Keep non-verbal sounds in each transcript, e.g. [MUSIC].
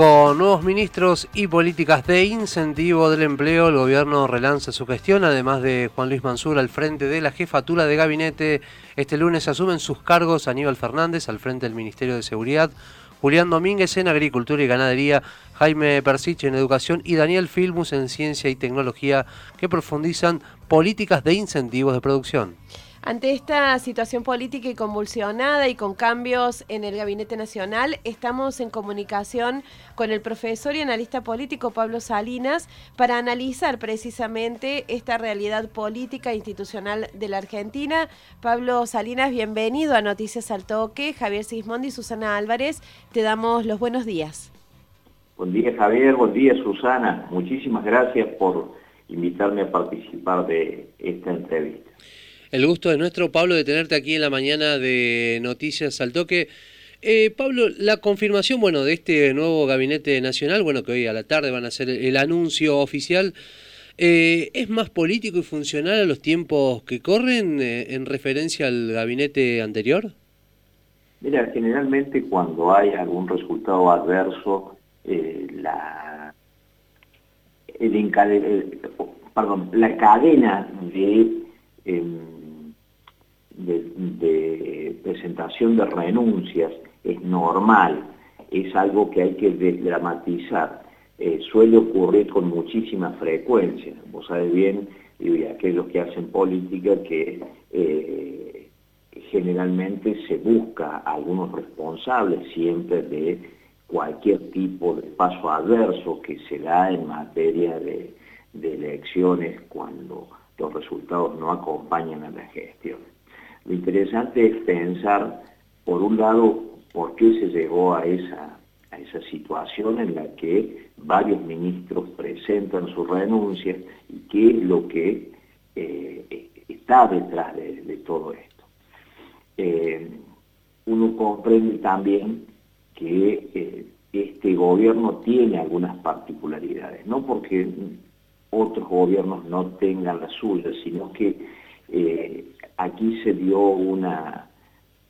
Con nuevos ministros y políticas de incentivo del empleo, el gobierno relanza su gestión, además de Juan Luis Mansur al frente de la jefatura de gabinete. Este lunes asumen sus cargos Aníbal Fernández al frente del Ministerio de Seguridad, Julián Domínguez en Agricultura y Ganadería, Jaime Persich en Educación y Daniel Filmus en Ciencia y Tecnología, que profundizan políticas de incentivos de producción. Ante esta situación política y convulsionada y con cambios en el Gabinete Nacional, estamos en comunicación con el profesor y analista político Pablo Salinas para analizar precisamente esta realidad política e institucional de la Argentina. Pablo Salinas, bienvenido a Noticias al Toque. Javier Sismondi y Susana Álvarez, te damos los buenos días. Buen día Javier, buen día Susana. Muchísimas gracias por invitarme a participar de esta entrevista. El gusto de nuestro, Pablo, de tenerte aquí en la mañana de Noticias al Toque. Eh, Pablo, la confirmación, bueno, de este nuevo gabinete nacional, bueno, que hoy a la tarde van a hacer el anuncio oficial, eh, ¿es más político y funcional a los tiempos que corren eh, en referencia al gabinete anterior? Mira, generalmente cuando hay algún resultado adverso, la, el, perdón, la cadena de de, presentación de renuncias es normal, es algo que hay que dramatizar. Eh, suele ocurrir con muchísima frecuencia. Vos sabés bien, y aquellos que hacen política, que eh, generalmente se busca a algunos responsables siempre de cualquier tipo de paso adverso que se da en materia de elecciones cuando los resultados no acompañan a la gestión. Lo interesante es pensar, por un lado, por qué se llegó a esa, situación en la que varios ministros presentan su renuncia y qué es lo que eh, está detrás de, todo esto. Eh, uno comprende también que eh, este gobierno tiene algunas particularidades, no porque otros gobiernos no tengan las suyas, sino que aquí se dio una,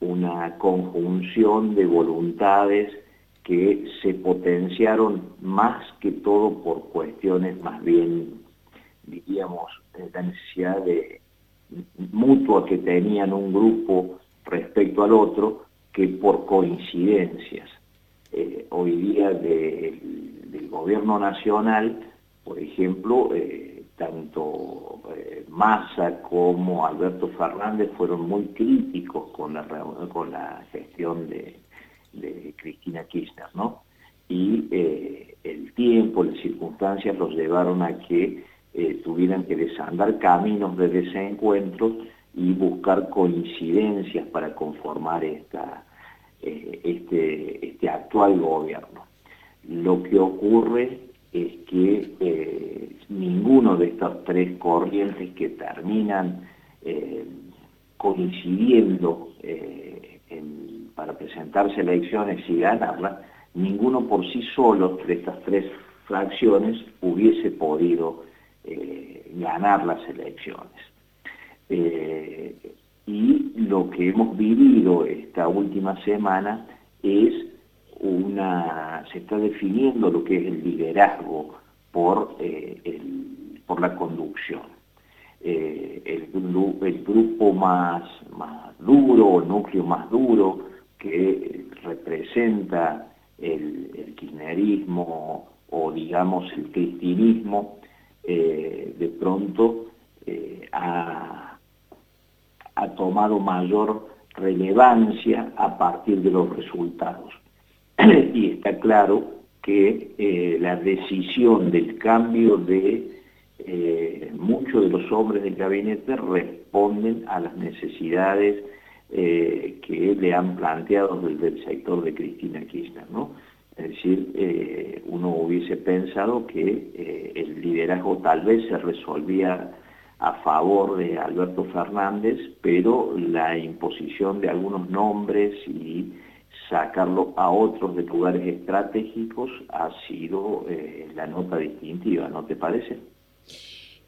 una conjunción de voluntades que se potenciaron más que todo por cuestiones más bien, diríamos, de la necesidad de, mutua que tenían un grupo respecto al otro que por coincidencias. Eh, hoy día del gobierno nacional, por ejemplo, eh, tanto eh, Massa como Alberto Fernández fueron muy críticos con la, con la gestión de, Cristina Kirchner, ¿no? Y eh, el tiempo, las circunstancias los llevaron a que eh, tuvieran que desandar caminos de desencuentro y buscar coincidencias para conformar esta, este, este actual gobierno. Lo que ocurre es que eh, ninguno de estas tres corrientes que terminan eh, coincidiendo eh, para presentarse elecciones y ganarlas, ninguno por sí solo de estas tres fracciones hubiese podido ganar las elecciones. y lo que hemos vivido esta última semana es se está definiendo lo que es el liderazgo por, eh, la conducción. Eh, el, el, grupo más, duro, el núcleo más duro que representa el, kirchnerismo o digamos el cristinismo, eh, de pronto ha tomado mayor relevancia a partir de los resultados. [CLEARS THROAT] y está claro que eh, la decisión del cambio de eh, muchos de los hombres del gabinete responden a las necesidades eh, que le han planteado desde el sector de Cristina Kirchner. Es decir, uno hubiese pensado que el liderazgo tal vez se resolvía a favor de Alberto Fernández, pero la imposición de algunos nombres y sacarlo a otros de lugares estratégicos ha sido eh, la nota distintiva, ¿no te parece?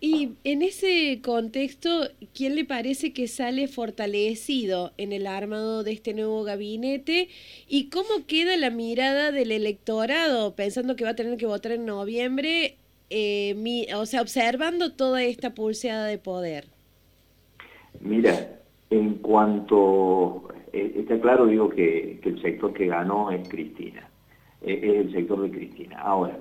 Y en ese contexto, ¿quién le parece que sale fortalecido en el armado de este nuevo gabinete? ¿Y cómo queda la mirada del electorado, pensando que va a tener que votar en noviembre, eh, o sea, observando toda esta pulseada de poder? Mira, en cuanto, eh, está claro, digo que, el sector que ganó es Cristina, eh, es el sector de Cristina. Ahora,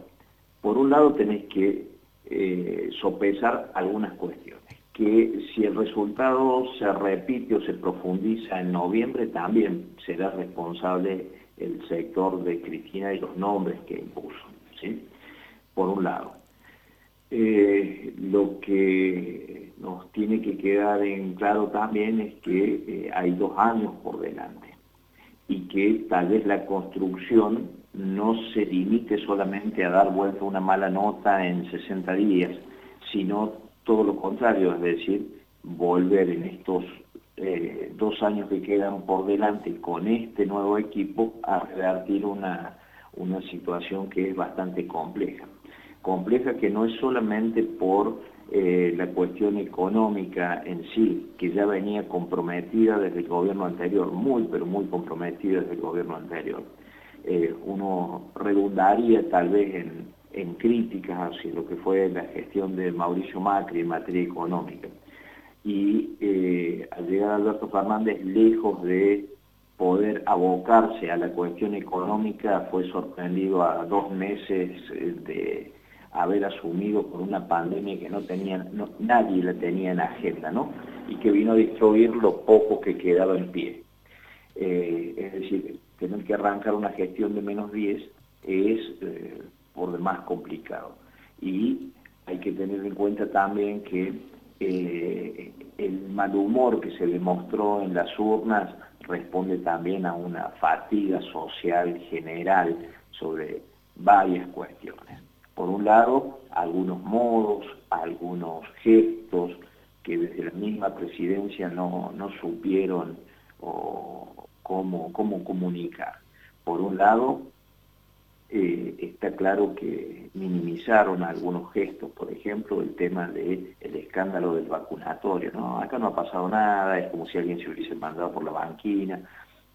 por un lado tenés que eh, sopesar algunas cuestiones. Que si el resultado se repite o se profundiza en noviembre, también será responsable el sector de Cristina y los nombres que impuso. ¿sí? Por un lado. Lo que nos tiene que quedar en claro también es que eh, hay dos años por delante y que tal vez la construcción no se limite solamente a dar vuelta una mala nota en 60 días, sino todo lo contrario, es decir, volver en estos eh, dos años que quedan por delante con este nuevo equipo a revertir una, una situación que es bastante compleja. Compleja que no es solamente por eh, la cuestión económica en sí, que ya venía comprometida desde el gobierno anterior, muy, pero muy comprometida desde el gobierno anterior, eh, uno redundaría tal vez en, críticas hacia lo que fue la gestión de Mauricio Macri en materia económica. Y eh, al llegar Alberto Fernández, lejos de poder abocarse a la cuestión económica, fue sorprendido a dos meses de haber asumido por una pandemia que no tenía, nadie la tenía en agenda, ¿no? Y que vino a destruir lo poco que quedaba en pie. es decir, tener que arrancar una gestión de menos 10 es eh, por demás complicado. Y hay que tener en cuenta también que eh, el mal humor que se demostró en las urnas responde también a una fatiga social general sobre varias cuestiones. Por un lado, algunos modos, algunos gestos que desde la misma presidencia no, no supieron cómo, cómo comunicar. Por un lado, eh, está claro que minimizaron algunos gestos, por ejemplo, el tema del el escándalo del vacunatorio. ¿no? Acá no ha pasado nada, es como si alguien se hubiese mandado por la banquina.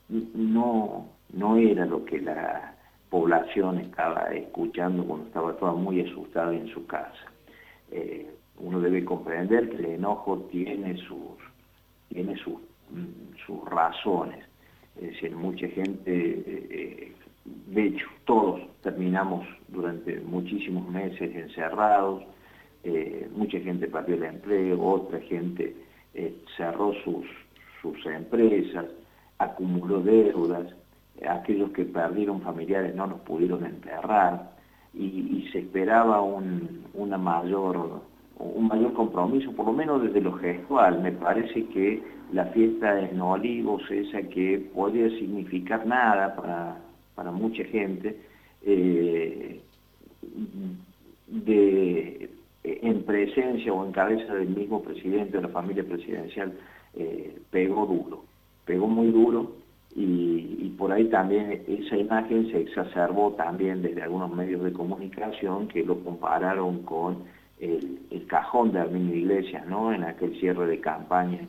No, no era lo que la población estaba escuchando cuando estaba toda muy asustada en su casa. Eh, uno debe comprender que el enojo tiene sus, tiene sus, mm, sus razones. Es decir, mucha gente, eh, de hecho, todos terminamos durante muchísimos meses encerrados, eh, mucha gente perdió el empleo, otra gente eh, cerró sus, sus empresas, acumuló deudas, aquellos que perdieron familiares no los pudieron enterrar y, se esperaba un, una mayor, un mayor compromiso, por lo menos desde lo gestual. Me parece que la fiesta en Olivos, esa que podría significar nada para, para mucha gente, eh, de, en presencia o en cabeza del mismo presidente de la familia presidencial, eh, pegó duro, pegó muy duro y, por ahí también esa imagen se exacerbó también desde algunos medios de comunicación que lo compararon con el, cajón de Arminio Iglesias, ¿no? En aquel cierre de campaña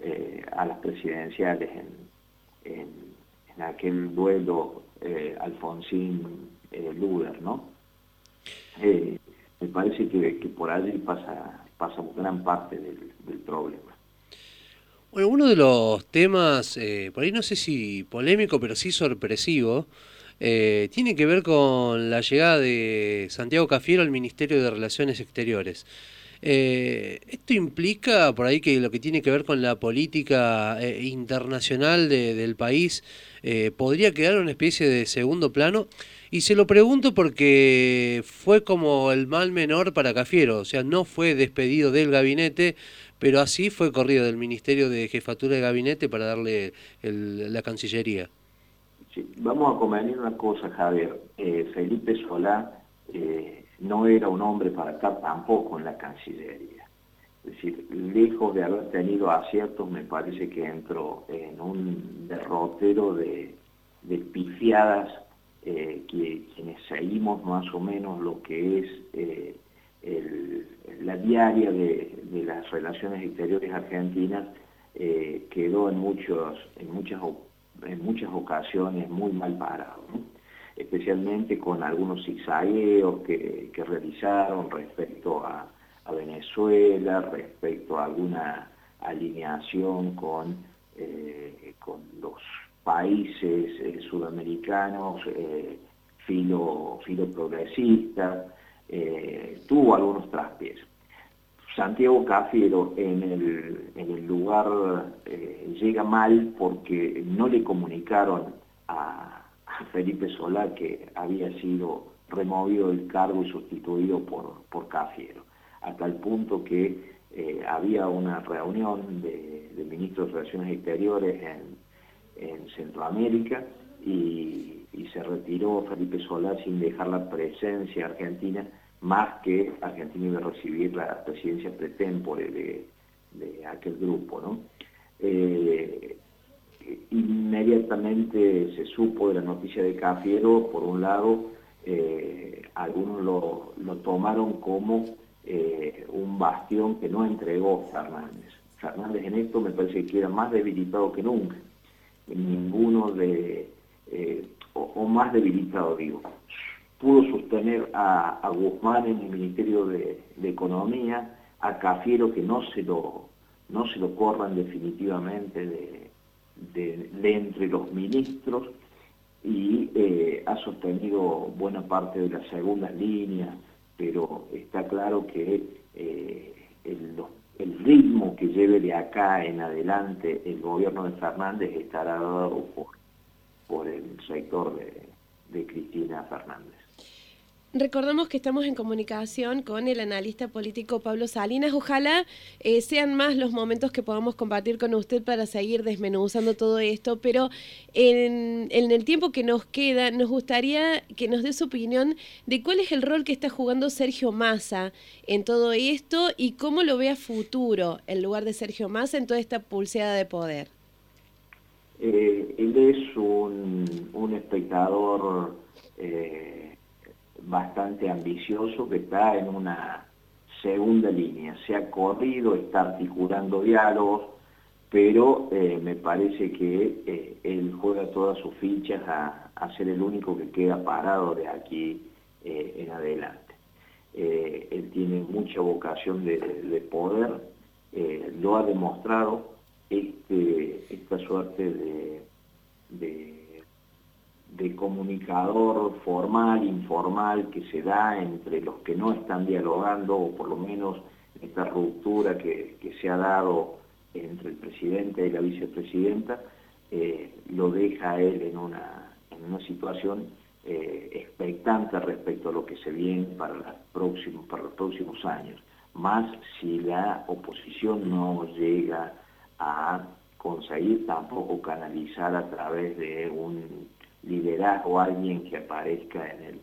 eh, a las presidenciales en, aquel duelo eh, Alfonsín-Luder, eh, ¿no? Eh, me parece que, que, por allí pasa, pasa gran parte del problema. Bueno, uno de los temas, por ahí no sé si polémico, pero sí sorpresivo, tiene que ver con la llegada de Santiago Cafiero al Ministerio de Relaciones Exteriores. Eh, ¿Esto implica por ahí que lo que tiene que ver con la política eh, internacional del país eh, podría quedar una especie de segundo plano? Y se lo pregunto porque fue como el mal menor para Cafiero, o sea, no fue despedido del gabinete, pero así fue corrido del Ministerio de Jefatura de Gabinete para darle la Cancillería. vamos a convenir una cosa, Javier. Felipe Solá no era un hombre para estar tampoco en la Cancillería. Es decir, lejos de haber tenido aciertos, me parece que entró en un derrotero de, pifiadas eh, que quienes seguimos más o menos lo que es eh, la diaria de, las relaciones exteriores argentinas eh, quedó en, muchos, en, muchas, en muchas ocasiones muy mal parado, especialmente con algunos zigzagueos que, que realizaron respecto a, Venezuela, respecto a alguna alineación con, con los países eh, sudamericanos filo, filo progresistas, tuvo algunos traspiés. Santiago Cafiero en el, en el lugar eh, llega mal porque no le comunicaron a, Felipe Solá que había sido removido del cargo y sustituido por, por Cafiero, hasta el punto que eh, había una reunión de, ministros de Relaciones Exteriores en, Centroamérica y, se retiró Felipe Solá sin dejar la presencia argentina más que Argentina iba a recibir la presidencia pretempore de, de aquel grupo. ¿no? Eh, inmediatamente se supo de la noticia de Cafiero, por un lado, eh, algunos lo, lo, tomaron como eh, un bastión que no entregó Fernández. Fernández en esto me parece que era más debilitado que nunca. Ninguno de, o más debilitado digo, pudo sostener a, Guzmán en el Ministerio de, Economía, a Cafiero que no se lo, no se lo corran definitivamente de, entre los ministros y eh, ha sostenido buena parte de las segundas líneas, pero está claro que eh, el, ritmo que lleve de acá en adelante el gobierno de Fernández estará dado por el sector de Cristina Fernández. Recordamos que estamos en comunicación con el analista político Pablo Salinas. Ojalá eh, sean más los momentos que podamos compartir con usted para seguir desmenuzando todo esto, pero en, el tiempo que nos queda, nos gustaría que nos dé su opinión de cuál es el rol que está jugando Sergio Massa en todo esto y cómo lo ve a futuro en lugar de Sergio Massa en toda esta pulseada de poder. Eh, él es un, un espectador... Eh, bastante ambicioso que está en una segunda línea. Se ha corrido, está articulando diálogos, pero eh, me parece que eh, él juega todas sus fichas a, ser el único que queda parado de aquí eh, en adelante. él tiene mucha vocación de, poder, lo ha demostrado, este, esta suerte de comunicador formal, informal, que se da entre los que no están dialogando, o por lo menos esta ruptura que, se ha dado entre el presidente y la vicepresidenta, eh, lo deja él en una, en una situación eh, expectante respecto a lo que se viene para, para los próximos años, más si la oposición no llega a conseguir tampoco canalizar a través de un liderazgo, alguien que aparezca en el,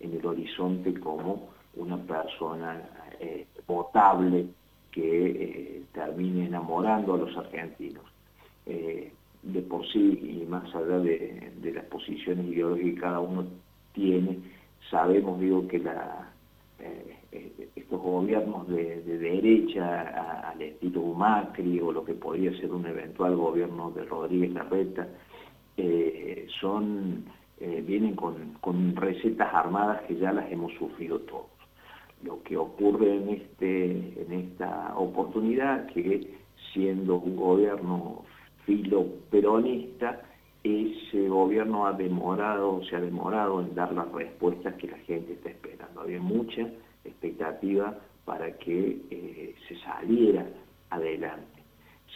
en el horizonte como una persona eh, potable que eh, termine enamorando a los argentinos. Eh, de por sí, y más allá de, las posiciones ideológicas que cada uno tiene, sabemos, digo, que la, estos gobiernos de, derecha al estilo Macri o lo que podría ser un eventual gobierno de Rodríguez Larreta, son, eh, vienen con, recetas armadas que ya las hemos sufrido todos. Lo que ocurre en, este, en esta oportunidad, que siendo un gobierno filo peronista, ese gobierno ha demorado, se ha demorado en dar las respuestas que la gente está esperando. Había mucha expectativa para que eh, se saliera adelante,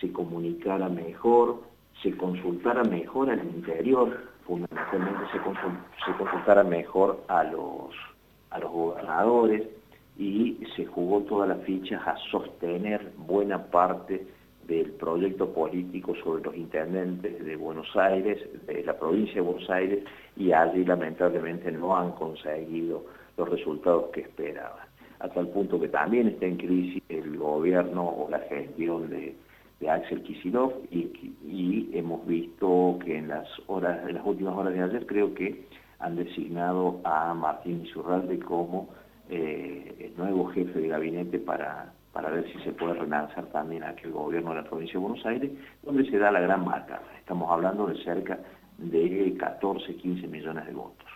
se comunicara mejor, se consultara mejor al interior, fundamentalmente se, consultara mejor a los, a los gobernadores y se jugó todas las fichas a sostener buena parte del proyecto político sobre los intendentes de Buenos Aires, de la provincia de Buenos Aires, y allí lamentablemente no han conseguido los resultados que esperaban. A tal punto que también está en crisis el gobierno o la gestión de, de Axel Kisilov y, hemos visto que en las horas, en las últimas horas de ayer creo que han designado a Martín Isurralde como eh, el nuevo jefe de gabinete para, para ver si se puede relanzar también aquel gobierno de la provincia de Buenos Aires, donde se da la gran marca. Estamos hablando de cerca de 14, 15 millones de votos.